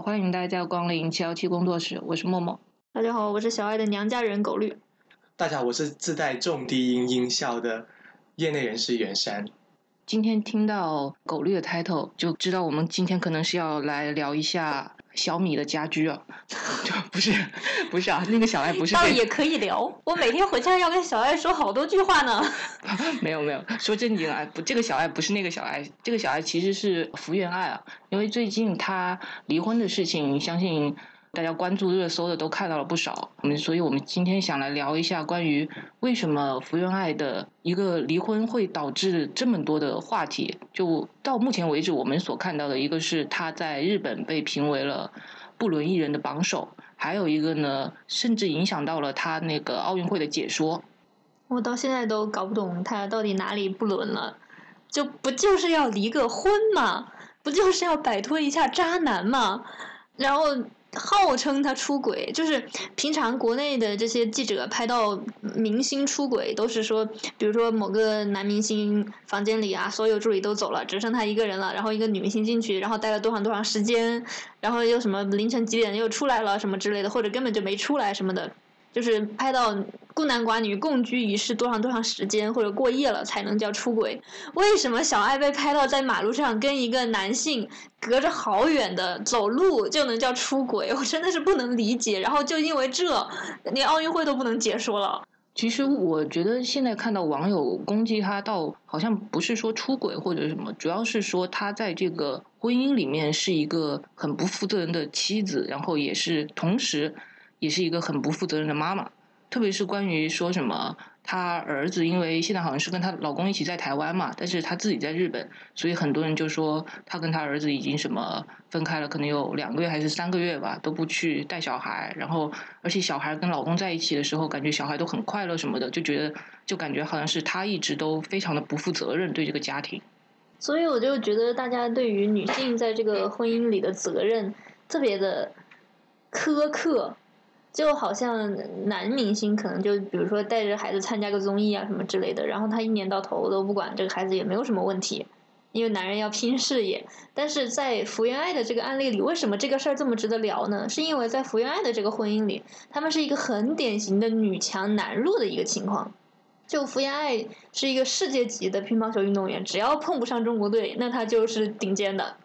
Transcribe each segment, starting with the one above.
欢迎大家光临七幺七工作室，我是默默。大家好，我是小爱的娘家人狗绿。大家好，我是自带重低音音效的业内人士袁山。今天听到狗绿的 title，就知道我们今天可能是要来聊一下小米的家居啊，就不是不是啊，那个小爱不是倒也可以聊，我每天回家要跟小爱说好多句话呢。没有没有，说正经啊，不，这个小爱不是那个小爱，这个小爱其实是福原爱啊，因为最近她离婚的事情，相信大家关注热搜的都看到了不少，我们，所以我们今天想来聊一下关于为什么福原爱的一个离婚会导致这么多的话题。就到目前为止，我们所看到的一个是她在日本被评为了不伦艺人的榜首，还有一个呢，甚至影响到了她那个奥运会的解说。我到现在都搞不懂他到底哪里不伦了，就不就是要离个婚吗？不就是要摆脱一下渣男吗？然后号称他出轨，就是平常国内的这些记者拍到明星出轨，都是说，比如说某个男明星房间里啊，所有助理都走了，只剩他一个人了，然后一个女明星进去，然后待了多长多长时间，然后又什么凌晨几点又出来了什么之类的，或者根本就没出来什么的。就是拍到孤男寡女共居一室多长多长时间或者过夜了才能叫出轨？为什么小爱被拍到在马路上跟一个男性隔着好远的走路就能叫出轨？我真的是不能理解。然后就因为这，连奥运会都不能解说了。其实我觉得现在看到网友攻击他，倒好像不是说出轨或者什么，主要是说他在这个婚姻里面是一个很不负责任的妻子，然后也是同时。也是一个很不负责任的妈妈，特别是关于说什么她儿子，因为现在好像是跟她老公一起在台湾嘛，但是她自己在日本，所以很多人就说她跟她儿子已经什么分开了，可能有两个月还是三个月吧，都不去带小孩，然后而且小孩跟老公在一起的时候，感觉小孩都很快乐什么的，就觉得就感觉好像是她一直都非常的不负责任对这个家庭。所以我就觉得大家对于女性在这个婚姻里的责任特别的苛刻。就好像男明星可能就比如说带着孩子参加个综艺啊什么之类的，然后他一年到头都不管这个孩子也没有什么问题，因为男人要拼事业。但是在福原爱的这个案例里，为什么这个事儿这么值得聊呢？是因为在福原爱的这个婚姻里，他们是一个很典型的女强男弱的一个情况。就福原爱是一个世界级的乒乓球运动员，只要碰不上中国队，那她就是顶尖的。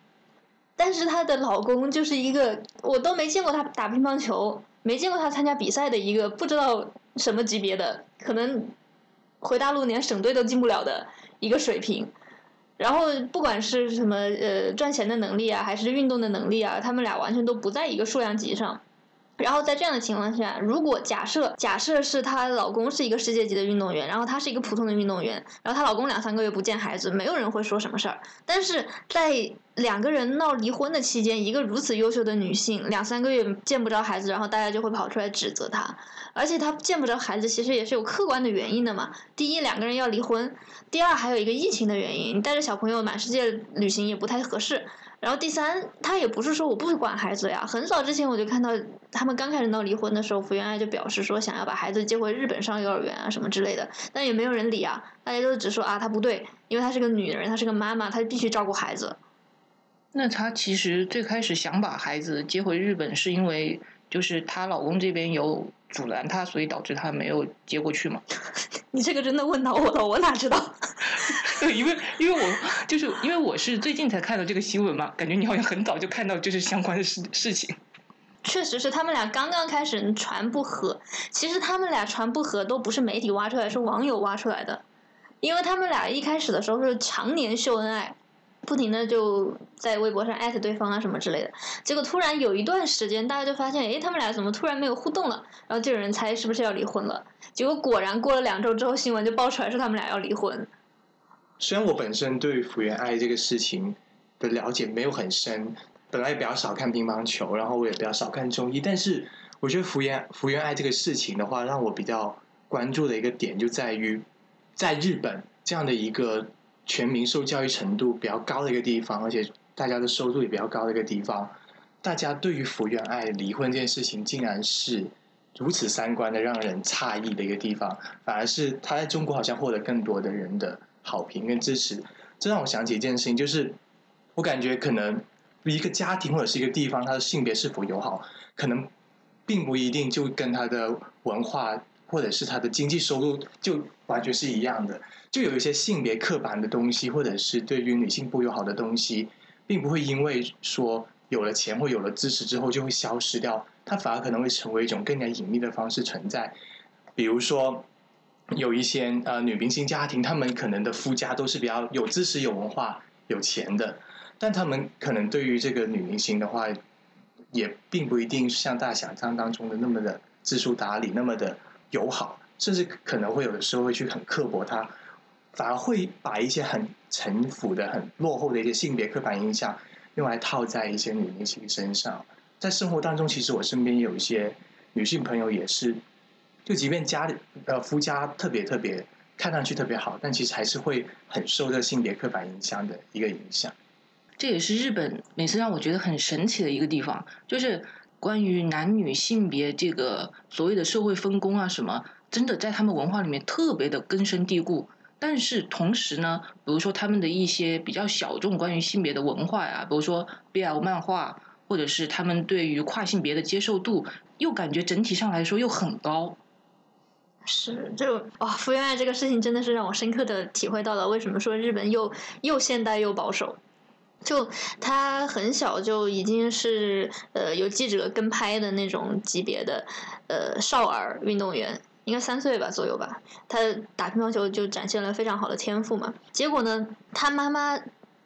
但是她的老公就是一个我都没见过他打乒乓球。没见过他参加比赛的一个不知道什么级别的，可能回大陆连省队都进不了的一个水平。然后不管是什么呃赚钱的能力啊，还是运动的能力啊，他们俩完全都不在一个数量级上。然后在这样的情况下，如果假设假设是她老公是一个世界级的运动员，然后她是一个普通的运动员，然后她老公两三个月不见孩子，没有人会说什么事儿。但是在两个人闹离婚的期间，一个如此优秀的女性两三个月见不着孩子，然后大家就会跑出来指责她。而且她见不着孩子，其实也是有客观的原因的嘛。第一，两个人要离婚；第二，还有一个疫情的原因，你带着小朋友满世界旅行也不太合适。然后第三，他也不是说我不管孩子呀。很早之前我就看到他们刚开始闹离婚的时候，福原爱就表示说想要把孩子接回日本上幼儿园啊什么之类的，但也没有人理啊。大家都只说啊，她不对，因为她是个女人，她是个妈妈，她必须照顾孩子。那她其实最开始想把孩子接回日本，是因为就是她老公这边有阻拦她，所以导致她没有接过去吗？你这个真的问到我了，我哪知道？对，因为因为我就是因为我是最近才看到这个新闻嘛，感觉你好像很早就看到就是相关的事事情。确实是他们俩刚刚开始传不和，其实他们俩传不和都不是媒体挖出来，是网友挖出来的。因为他们俩一开始的时候是常年秀恩爱，不停的就在微博上艾特对方啊什么之类的。结果突然有一段时间，大家就发现，哎，他们俩怎么突然没有互动了？然后就有人猜是不是要离婚了？结果果然过了两周之后，新闻就爆出来说他们俩要离婚。虽然我本身对福原爱这个事情的了解没有很深，本来也比较少看乒乓球，然后我也比较少看综艺，但是我觉得福原福原爱这个事情的话，让我比较关注的一个点就在于，在日本这样的一个全民受教育程度比较高的一个地方，而且大家的收入也比较高的一个地方，大家对于福原爱离婚这件事情，竟然是如此三观的让人诧异的一个地方，反而是他在中国好像获得更多的人的。好评跟支持，这让我想起一件事情，就是我感觉可能一个家庭或者是一个地方，它的性别是否友好，可能并不一定就跟它的文化或者是它的经济收入就完全是一样的。就有一些性别刻板的东西，或者是对于女性不友好的东西，并不会因为说有了钱或有了支持之后就会消失掉，它反而可能会成为一种更加隐秘的方式存在。比如说，有一些呃女明星家庭，他们可能的夫家都是比较有知识、有文化、有钱的。但他们可能对于这个女明星的话，也并不一定像大家想象当中的那么的知书达理，那么的友好，甚至可能会有的时候会去很刻薄她，反而会把一些很陈腐的、很落后的一些性别刻板印象用来套在一些女明星身上。在生活当中，其实我身边有一些女性朋友也是，就即便家里呃夫家特别特别看上去特别好，但其实还是会很受这性别刻板印象的一个影响。这也是日本每次让我觉得很神奇的一个地方，就是关于男女性别这个所谓的社会分工啊什么，真的在他们文化里面特别的根深蒂固。但是同时呢，比如说他们的一些比较小众关于性别的文化呀，比如说 BL 漫画，或者是他们对于跨性别的接受度，又感觉整体上来说又很高。是，就哇，福原爱这个事情真的是让我深刻的体会到了为什么说日本又又现代又保守。就他很小就已经是呃有记者跟拍的那种级别的呃少儿运动员，应该三岁吧左右吧。他打乒乓球就展现了非常好的天赋嘛。结果呢，他妈妈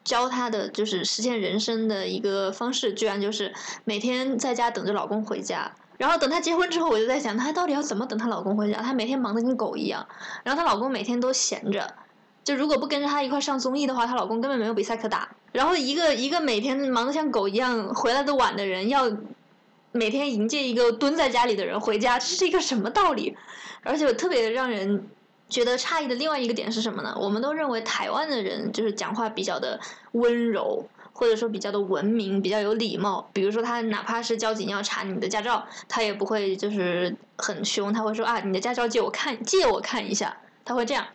教他的就是实现人生的一个方式，居然就是每天在家等着老公回家。然后等她结婚之后，我就在想，她到底要怎么等她老公回家？她每天忙得跟狗一样，然后她老公每天都闲着。就如果不跟着她一块上综艺的话，她老公根本没有比赛可打。然后一个一个每天忙得像狗一样回来的晚的人，要每天迎接一个蹲在家里的人回家，这是一个什么道理？而且特别让人觉得诧异的另外一个点是什么呢？我们都认为台湾的人就是讲话比较的温柔，或者说比较的文明，比较有礼貌。比如说他哪怕是交警要查你的驾照，他也不会就是很凶，他会说啊，你的驾照借我看，借我看一下，他会这样。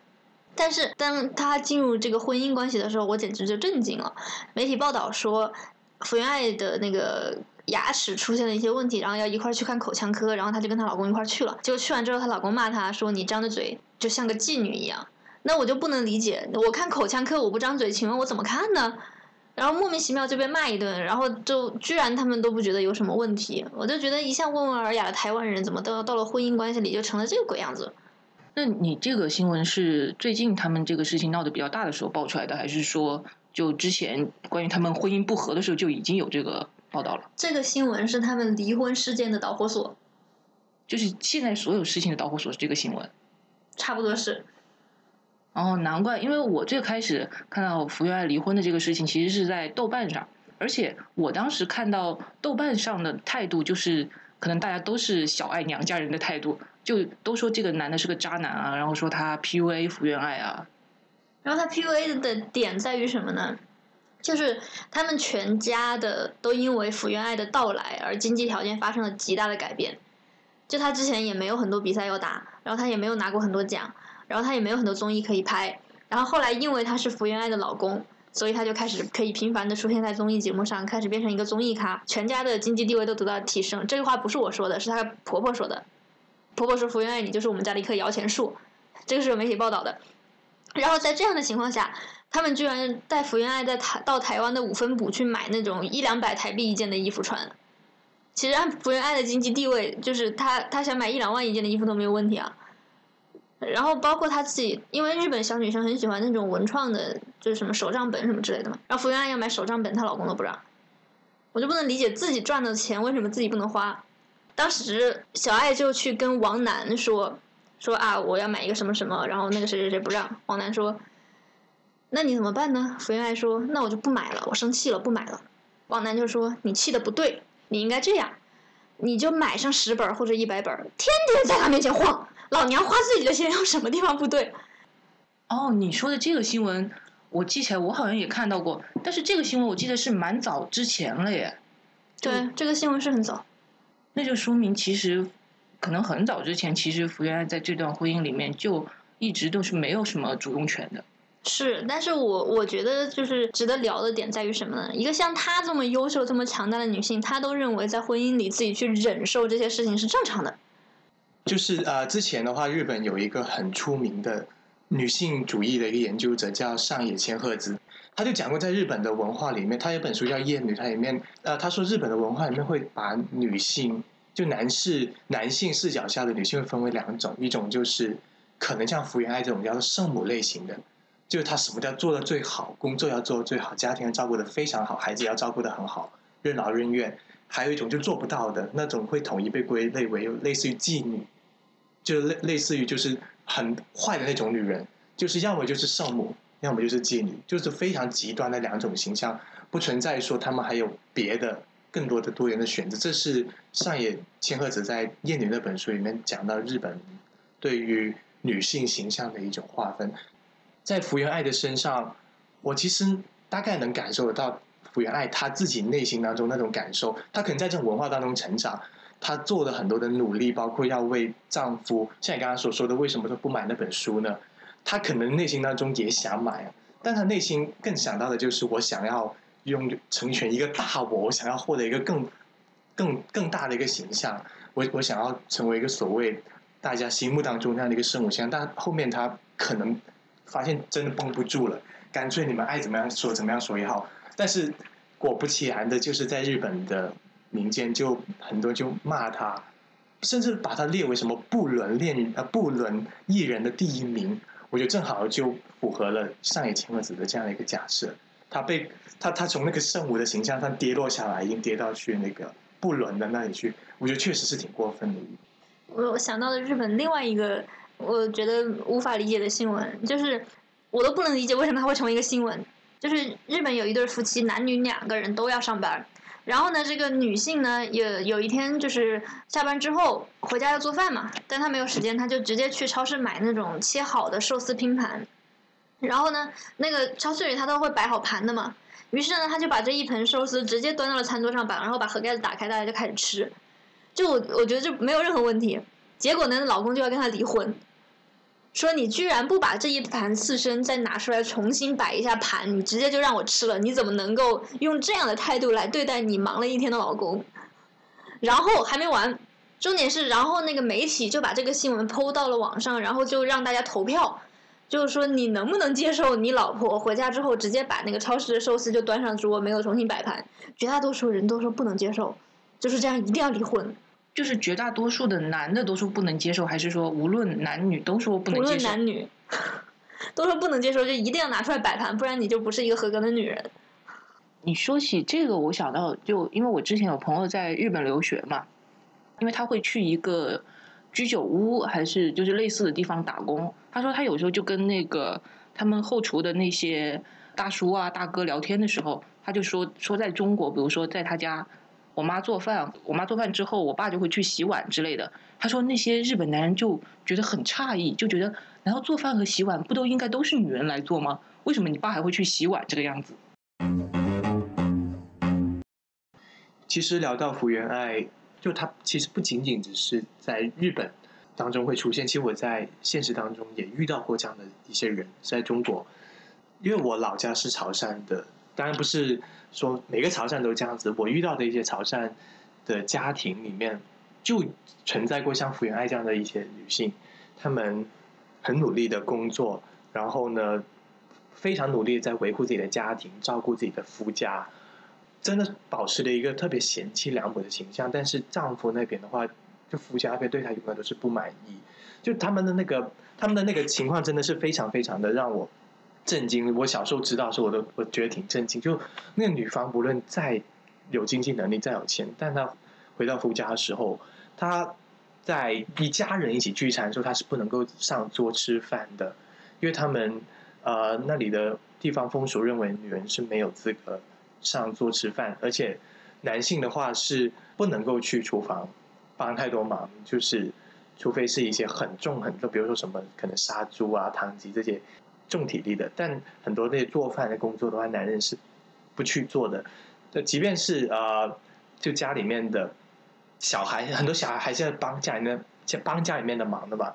但是当他进入这个婚姻关系的时候，我简直就震惊了。媒体报道说，福原爱的那个牙齿出现了一些问题，然后要一块去看口腔科，然后她就跟她老公一块去了。结果去完之后，她老公骂她说：“你张着嘴就像个妓女一样。”那我就不能理解，我看口腔科我不张嘴，请问我怎么看呢？然后莫名其妙就被骂一顿，然后就居然他们都不觉得有什么问题，我就觉得一向温文尔雅的台湾人，怎么到到了婚姻关系里就成了这个鬼样子？那你这个新闻是最近他们这个事情闹得比较大的时候爆出来的，还是说就之前关于他们婚姻不和的时候就已经有这个报道了？这个新闻是他们离婚事件的导火索，就是现在所有事情的导火索是这个新闻，差不多是。哦，难怪，因为我最开始看到福原爱离婚的这个事情，其实是在豆瓣上，而且我当时看到豆瓣上的态度，就是可能大家都是小爱娘家人的态度。就都说这个男的是个渣男啊，然后说他 PUA 福原爱啊，然后他 PUA 的点在于什么呢？就是他们全家的都因为福原爱的到来而经济条件发生了极大的改变。就他之前也没有很多比赛要打，然后他也没有拿过很多奖，然后他也没有很多综艺可以拍。然后后来因为他是福原爱的老公，所以他就开始可以频繁的出现在综艺节目上，开始变成一个综艺咖，全家的经济地位都得到提升。这句话不是我说的，是她婆婆说的。婆婆说：“福原爱，你就是我们家的一棵摇钱树。”这个是有媒体报道的。然后在这样的情况下，他们居然带福原爱在台到台湾的五分埔去买那种一两百台币一件的衣服穿。其实按福原爱的经济地位，就是她她想买一两万一件的衣服都没有问题啊。然后包括她自己，因为日本小女生很喜欢那种文创的，就是什么手账本什么之类的嘛。然后福原爱要买手账本，她老公都不让。我就不能理解自己赚的钱为什么自己不能花。当时小爱就去跟王楠说，说啊我要买一个什么什么，然后那个谁谁谁不让。王楠说，那你怎么办呢？福原爱说，那我就不买了，我生气了，不买了。王楠就说，你气的不对，你应该这样，你就买上十本或者一百本，天天在他面前晃。老娘花自己的钱有什么地方不对？哦，你说的这个新闻我记起来，我好像也看到过，但是这个新闻我记得是蛮早之前了耶。对，这个新闻是很早。那就说明，其实可能很早之前，其实福原爱在这段婚姻里面就一直都是没有什么主动权的。是，但是我我觉得就是值得聊的点在于什么呢？一个像她这么优秀、这么强大的女性，她都认为在婚姻里自己去忍受这些事情是正常的。就是呃，之前的话，日本有一个很出名的女性主义的一个研究者叫上野千鹤子，他就讲过，在日本的文化里面，他有本书叫《厌女》，她里面呃，他说日本的文化里面会把女性，就男士男性视角下的女性会分为两种，一种就是可能像福原爱这种叫做圣母类型的。就是他什么叫做的最好，工作要做的最好，家庭要照顾的非常好，孩子要照顾的很好，任劳任怨。还有一种就做不到的那种，会统一被归类为类似于妓女，就类类似于就是很坏的那种女人，就是要么就是圣母，要么就是妓女，就是非常极端的两种形象，不存在说他们还有别的更多的多元的选择。这是上野千鹤子在《厌女》那本书里面讲到日本对于女性形象的一种划分。在福原爱的身上，我其实大概能感受得到原爱她自己内心当中那种感受。她可能在这种文化当中成长，她做了很多的努力，包括要为丈夫，像你刚刚所说的，为什么都不买那本书呢？她可能内心当中也想买，但她内心更想到的就是我想要用成全一个大我，我想要获得一个更更更大的一个形象，我我想要成为一个所谓大家心目当中那样的一个圣母像。但后面她可能。发现真的绷不住了，干脆你们爱怎么样说怎么样说也好。但是果不其然的，就是在日本的民间就很多就骂他，甚至把他列为什么不伦恋呃不伦艺人的第一名。我觉得正好就符合了上野千鹤子的这样的一个假设。他被他他从那个圣母的形象上跌落下来，已经跌到去那个不伦的那里去。我觉得确实是挺过分的。我想到了日本另外一个。我觉得无法理解的新闻，就是我都不能理解为什么它会成为一个新闻。就是日本有一对夫妻，男女两个人都要上班，然后呢，这个女性呢，有有一天就是下班之后回家要做饭嘛，但她没有时间，她就直接去超市买那种切好的寿司拼盘，然后呢，那个超市里他都会摆好盘的嘛，于是呢，她就把这一盆寿司直接端到了餐桌上，把然后把盒盖子打开，大家就开始吃，就我我觉得这没有任何问题，结果呢，老公就要跟她离婚。说你居然不把这一盘刺身再拿出来重新摆一下盘，你直接就让我吃了，你怎么能够用这样的态度来对待你忙了一天的老公？然后还没完，重点是，然后那个媒体就把这个新闻抛到了网上，然后就让大家投票，就是说你能不能接受你老婆回家之后直接把那个超市的寿司就端上桌，没有重新摆盘？绝大多数人都说不能接受，就是这样，一定要离婚。就是绝大多数的男的都说不能接受，还是说无论男女都说不能接受？无论男女 都说不能接受，就一定要拿出来摆盘，不然你就不是一个合格的女人。你说起这个，我想到就因为我之前有朋友在日本留学嘛，因为他会去一个居酒屋还是就是类似的地方打工。他说他有时候就跟那个他们后厨的那些大叔啊大哥聊天的时候，他就说说在中国，比如说在他家。我妈做饭，我妈做饭之后，我爸就会去洗碗之类的。他说那些日本男人就觉得很诧异，就觉得难道做饭和洗碗不都应该都是女人来做吗？为什么你爸还会去洗碗这个样子？其实聊到福原爱，就她其实不仅仅只是在日本当中会出现，其实我在现实当中也遇到过这样的一些人，在中国，因为我老家是潮汕的，当然不是。说每个潮汕都这样子，我遇到的一些潮汕的家庭里面，就存在过像福原爱这样的一些女性，她们很努力的工作，然后呢，非常努力在维护自己的家庭，照顾自己的夫家，真的保持了一个特别贤妻良母的形象。但是丈夫那边的话，就夫家那边对她永远都是不满意，就他们的那个他们的那个情况真的是非常非常的让我。震惊！我小时候知道的时候，我都我觉得挺震惊。就那个女方，不论再有经济能力、再有钱，但她回到夫家的时候，她在一家人一起聚餐的时候，她是不能够上桌吃饭的，因为他们呃那里的地方风俗认为女人是没有资格上桌吃饭，而且男性的话是不能够去厨房帮太多忙，就是除非是一些很重很重，比如说什么可能杀猪啊、汤鸡这些。重体力的，但很多那些做饭的工作的话，男人是不去做的。那即便是呃，就家里面的小孩，很多小孩还是要帮家里面帮家里面的忙的嘛。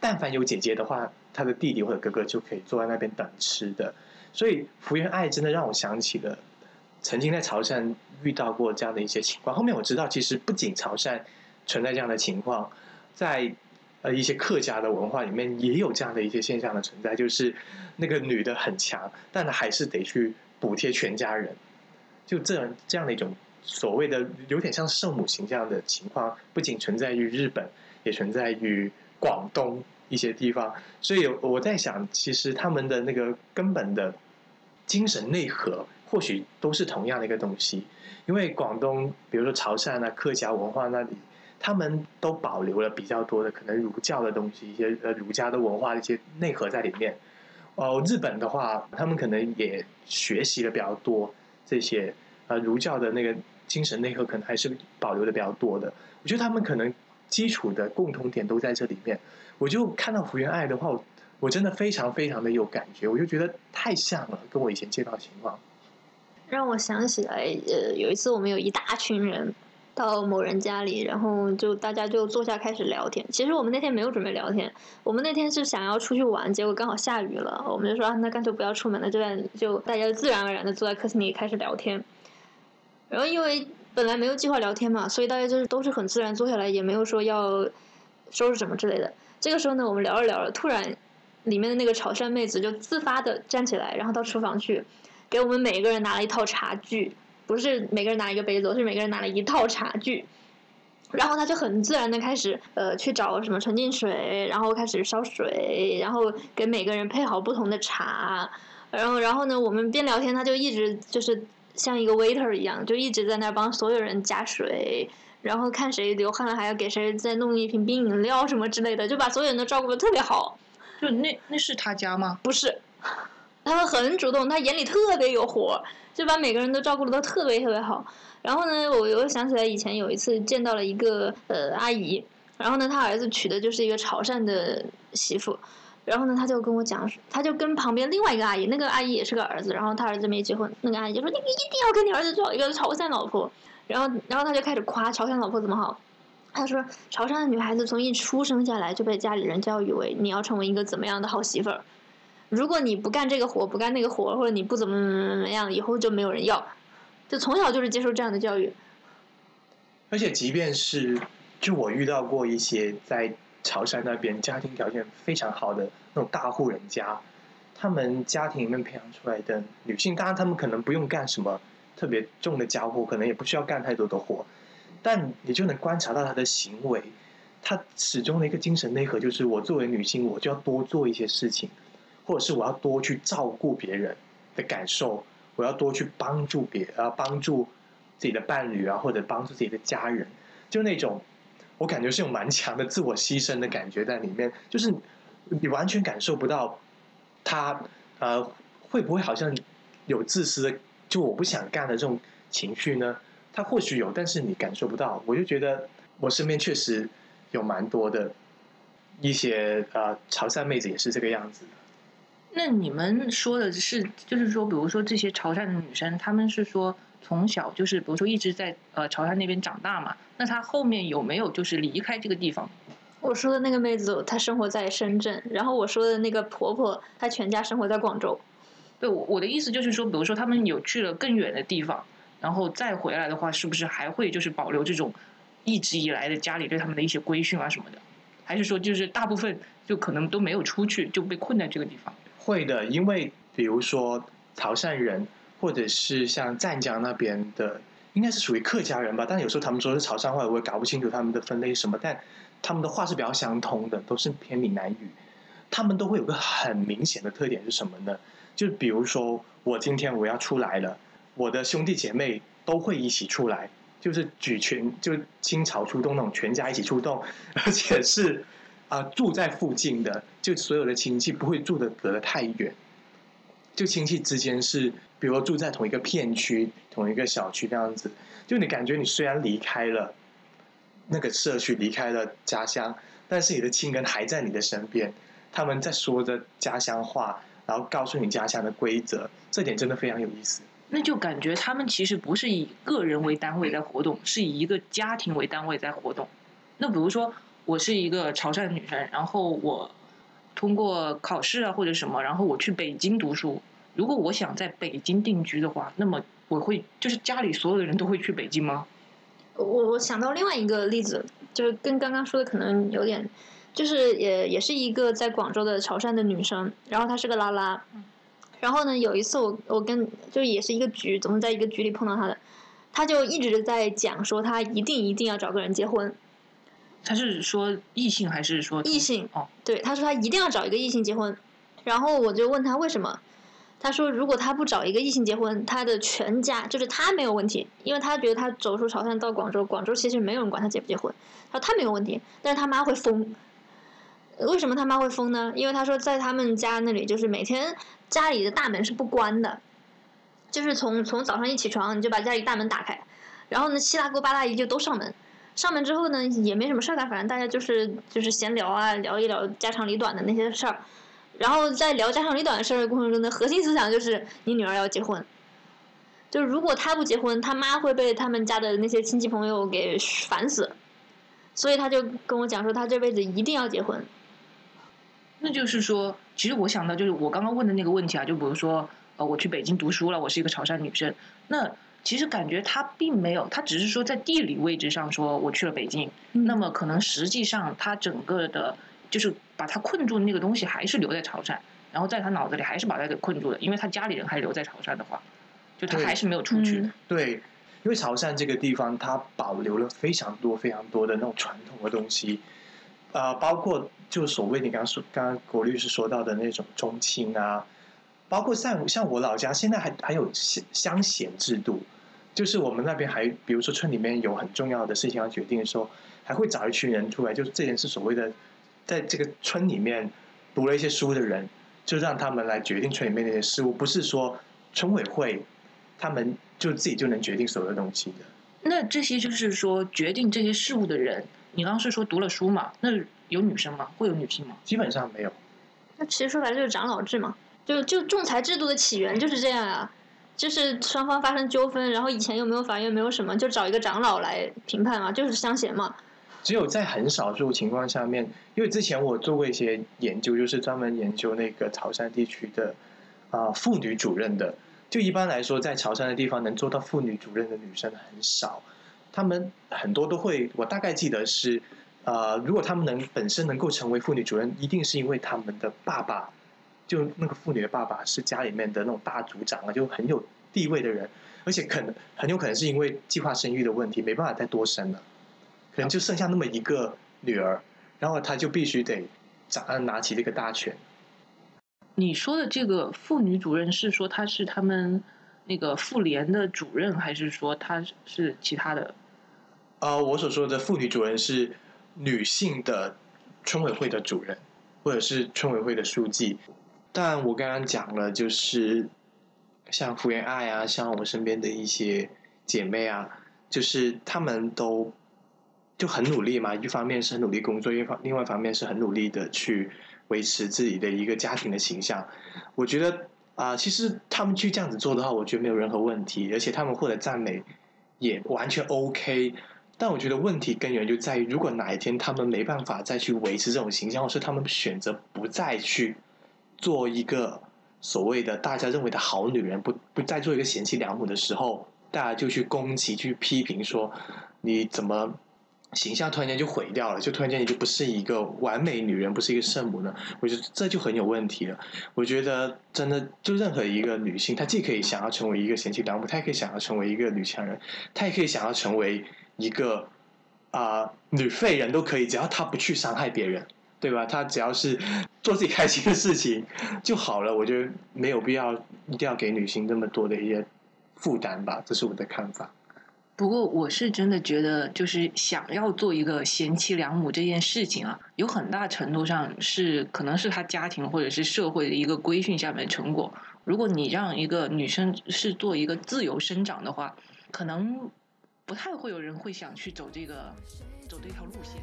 但凡有姐姐的话，他的弟弟或者哥哥就可以坐在那边等吃的。所以福原爱真的让我想起了曾经在潮汕遇到过这样的一些情况。后面我知道，其实不仅潮汕存在这样的情况，在呃一些客家的文化里面也有这样的一些现象的存在，就是那个女的很强，但她还是得去补贴全家人。就这样这样的一种所谓的有点像圣母形象的情况，不仅存在于日本，也存在于广东一些地方。所以我在想，其实他们的那个根本的精神内核，或许都是同样的一个东西。因为广东，比如说潮汕啊、客家文化那里，他们都保留了比较多的可能儒教的东西，一些呃儒家的文化的一些内核在里面。哦，日本的话，他们可能也学习的比较多这些呃儒教的那个精神内核，可能还是保留的比较多的。我觉得他们可能基础的共同点都在这里面。我就看到福原爱的话，我我真的非常非常的有感觉，我就觉得太像了，跟我以前见到的情况。让我想起来，呃，有一次我们有一大群人到某人家里，然后就大家就坐下开始聊天。其实我们那天没有准备聊天，我们那天是想要出去玩，结果刚好下雨了，我们就说啊，那干脆不要出门了，就在就大家自然而然的坐在客厅里开始聊天。然后因为本来没有计划聊天嘛，所以大家就是都是很自然坐下来，也没有说要收拾什么之类的。这个时候呢，我们聊着聊着，突然里面的那个潮汕妹子就自发的站起来，然后到厨房去。给我们每一个人拿了一套茶具，不是每个人拿一个杯子，是每个人拿了一套茶具。然后他就很自然的开始，呃，去找什么纯净水，然后开始烧水，然后给每个人配好不同的茶。然后，然后呢，我们边聊天，他就一直就是像一个 waiter 一样，就一直在那儿帮所有人加水，然后看谁流汗了，还要给谁再弄一瓶冰饮料什么之类的，就把所有人都照顾的特别好。就那那是他家吗？不是。他很主动，他眼里特别有活，就把每个人都照顾的都特别特别好。然后呢，我又想起来以前有一次见到了一个呃阿姨，然后呢，他儿子娶的就是一个潮汕的媳妇，然后呢，他就跟我讲，他就跟旁边另外一个阿姨，那个阿姨也是个儿子，然后他儿子没结婚，那个阿姨就说你一定要跟你儿子找一个潮汕老婆，然后然后他就开始夸潮汕老婆怎么好，他说潮汕的女孩子从一出生下来就被家里人教育为你要成为一个怎么样的好媳妇儿。如果你不干这个活，不干那个活，或者你不怎么怎么怎么样，以后就没有人要。就从小就是接受这样的教育。而且，即便是就我遇到过一些在潮汕那边家庭条件非常好的那种大户人家，他们家庭里面培养出来的女性，当然他们可能不用干什么特别重的家务，可能也不需要干太多的活，但你就能观察到她的行为，她始终的一个精神内核就是：我作为女性，我就要多做一些事情。或者是我要多去照顾别人的感受，我要多去帮助别啊，帮助自己的伴侣啊，或者帮助自己的家人，就那种我感觉是有蛮强的自我牺牲的感觉在里面，就是你完全感受不到他呃会不会好像有自私的，就我不想干的这种情绪呢？他或许有，但是你感受不到。我就觉得我身边确实有蛮多的一些呃潮汕妹子也是这个样子。那你们说的是，就是说，比如说这些潮汕的女生，她们是说从小就是，比如说一直在呃潮汕那边长大嘛？那她后面有没有就是离开这个地方？我说的那个妹子，她生活在深圳，然后我说的那个婆婆，她全家生活在广州。对，我我的意思就是说，比如说他们有去了更远的地方，然后再回来的话，是不是还会就是保留这种一直以来的家里对他们的一些规训啊什么的？还是说就是大部分就可能都没有出去，就被困在这个地方？会的，因为比如说潮汕人，或者是像湛江那边的，应该是属于客家人吧。但有时候他们说是潮汕话，我也搞不清楚他们的分类什么。但他们的话是比较相通的，都是偏闽南语。他们都会有个很明显的特点是什么呢？就比如说我今天我要出来了，我的兄弟姐妹都会一起出来，就是举全就倾巢出动那种，全家一起出动，而且是。啊，住在附近的，就所有的亲戚不会住的隔得太远，就亲戚之间是，比如住在同一个片区、同一个小区这样子，就你感觉你虽然离开了那个社区，离开了家乡，但是你的亲人还在你的身边，他们在说着家乡话，然后告诉你家乡的规则，这点真的非常有意思。那就感觉他们其实不是以个人为单位在活动，是以一个家庭为单位在活动。那比如说。我是一个潮汕女生，然后我通过考试啊或者什么，然后我去北京读书。如果我想在北京定居的话，那么我会就是家里所有的人都会去北京吗？我我想到另外一个例子，就是跟刚刚说的可能有点，就是也也是一个在广州的潮汕的女生，然后她是个拉拉，然后呢有一次我我跟就也是一个局，总是在一个局里碰到她的，她就一直在讲说她一定一定要找个人结婚，他是说异性还是说异性哦，对，他说他一定要找一个异性结婚，然后我就问他为什么，他说如果他不找一个异性结婚，他的全家就是他没有问题，因为他觉得他走出潮汕到广州，广州其实没有人管他结不结婚，他说他没有问题，但是他妈会疯。为什么他妈会疯呢？因为他说在他们家那里，就是每天家里的大门是不关的，就是从从早上一起床你就把家里大门打开，然后呢七大姑八大姨就都上门，上门之后呢也没什么事儿干，反正大家就是就是闲聊啊，聊一聊家长里短的那些事儿，然后在聊家长里短的事儿的过程中呢，核心思想就是你女儿要结婚，就是如果她不结婚，她妈会被他们家的那些亲戚朋友给烦死，所以她就跟我讲说，她这辈子一定要结婚。那就是说，其实我想到就是我刚刚问的那个问题啊，就比如说，呃，我去北京读书了，我是一个潮汕女生，那其实感觉他并没有，他只是说在地理位置上说我去了北京，嗯那么可能实际上他整个的，就是把他困住的那个东西还是留在潮汕，然后在他脑子里还是把他给困住了，因为他家里人还留在潮汕的话，就他还是没有出去。嗯对，因为潮汕这个地方，它保留了非常多非常多的那种传统的东西，呃，包括就所谓你刚刚说，刚刚国律师说到的那种宗亲啊，包括像像我老家现在还还有乡乡贤制度，就是我们那边还比如说村里面有很重要的事情要决定的时候，还会找一群人出来，就是这件事所谓的在这个村里面读了一些书的人，就让他们来决定村里面那些事务，不是说村委会他们就自己就能决定所有的东西的。那这些就是说决定这些事物的人，你刚刚是说读了书嘛？那有女生吗？会有女性吗？基本上没有。那其实说白了就是长老制嘛，就就仲裁制度的起源就是这样啊，就是双方发生纠纷，然后以前又没有法院，没有什么，就找一个长老来评判嘛，就是乡贤嘛。只有在很少数情况下面，因为之前我做过一些研究，就是专门研究那个潮汕地区的啊、妇女主任的。就一般来说，在潮汕的地方能做到妇女主任的女生很少，她们很多都会，我大概记得是，呃，如果她们能本身能够成为妇女主任，一定是因为他们的爸爸，就那个妇女的爸爸是家里面的那种大族长啊，就很有地位的人，而且可能很有可能是因为计划生育的问题，没办法再多生了。可能就剩下那么一个女儿，然后他就必须得掌拿起这个大权。你说的这个妇女主任是说她是他们那个妇联的主任，还是说她是其他的？呃，我所说的妇女主任是女性的村委会的主任，或者是村委会的书记。但我刚刚讲了，就是像福原爱啊，像我身边的一些姐妹啊，就是她们都就很努力嘛。一方面是很努力工作，一方另外一方面是很努力的去维持自己的一个家庭的形象。我觉得啊、其实他们去这样子做的话，我觉得没有任何问题，而且他们获得赞美也完全 OK。但我觉得问题根源就在于，如果哪一天他们没办法再去维持这种形象，或是他们选择不再去做一个所谓的大家认为的好女人，不不再做一个贤妻良母的时候，大家就去攻击、去批评说你怎么形象突然间就毁掉了，就突然间你就不是一个完美女人，不是一个圣母呢？我觉得这就很有问题了。我觉得真的，就任何一个女性，她既可以想要成为一个贤妻良母，她也可以想要成为一个女强人，她也可以想要成为一个啊、女废人都可以，只要她不去伤害别人，对吧？她只要是做自己开心的事情就好了。我觉得没有必要一定要给女性那么多的一些负担吧，这是我的看法。不过我是真的觉得，就是想要做一个贤妻良母这件事情啊，有很大程度上是可能是他家庭或者是社会的一个规训下面的成果。如果你让一个女生是做一个自由生长的话，可能不太会有人会想去走这个走这条路线。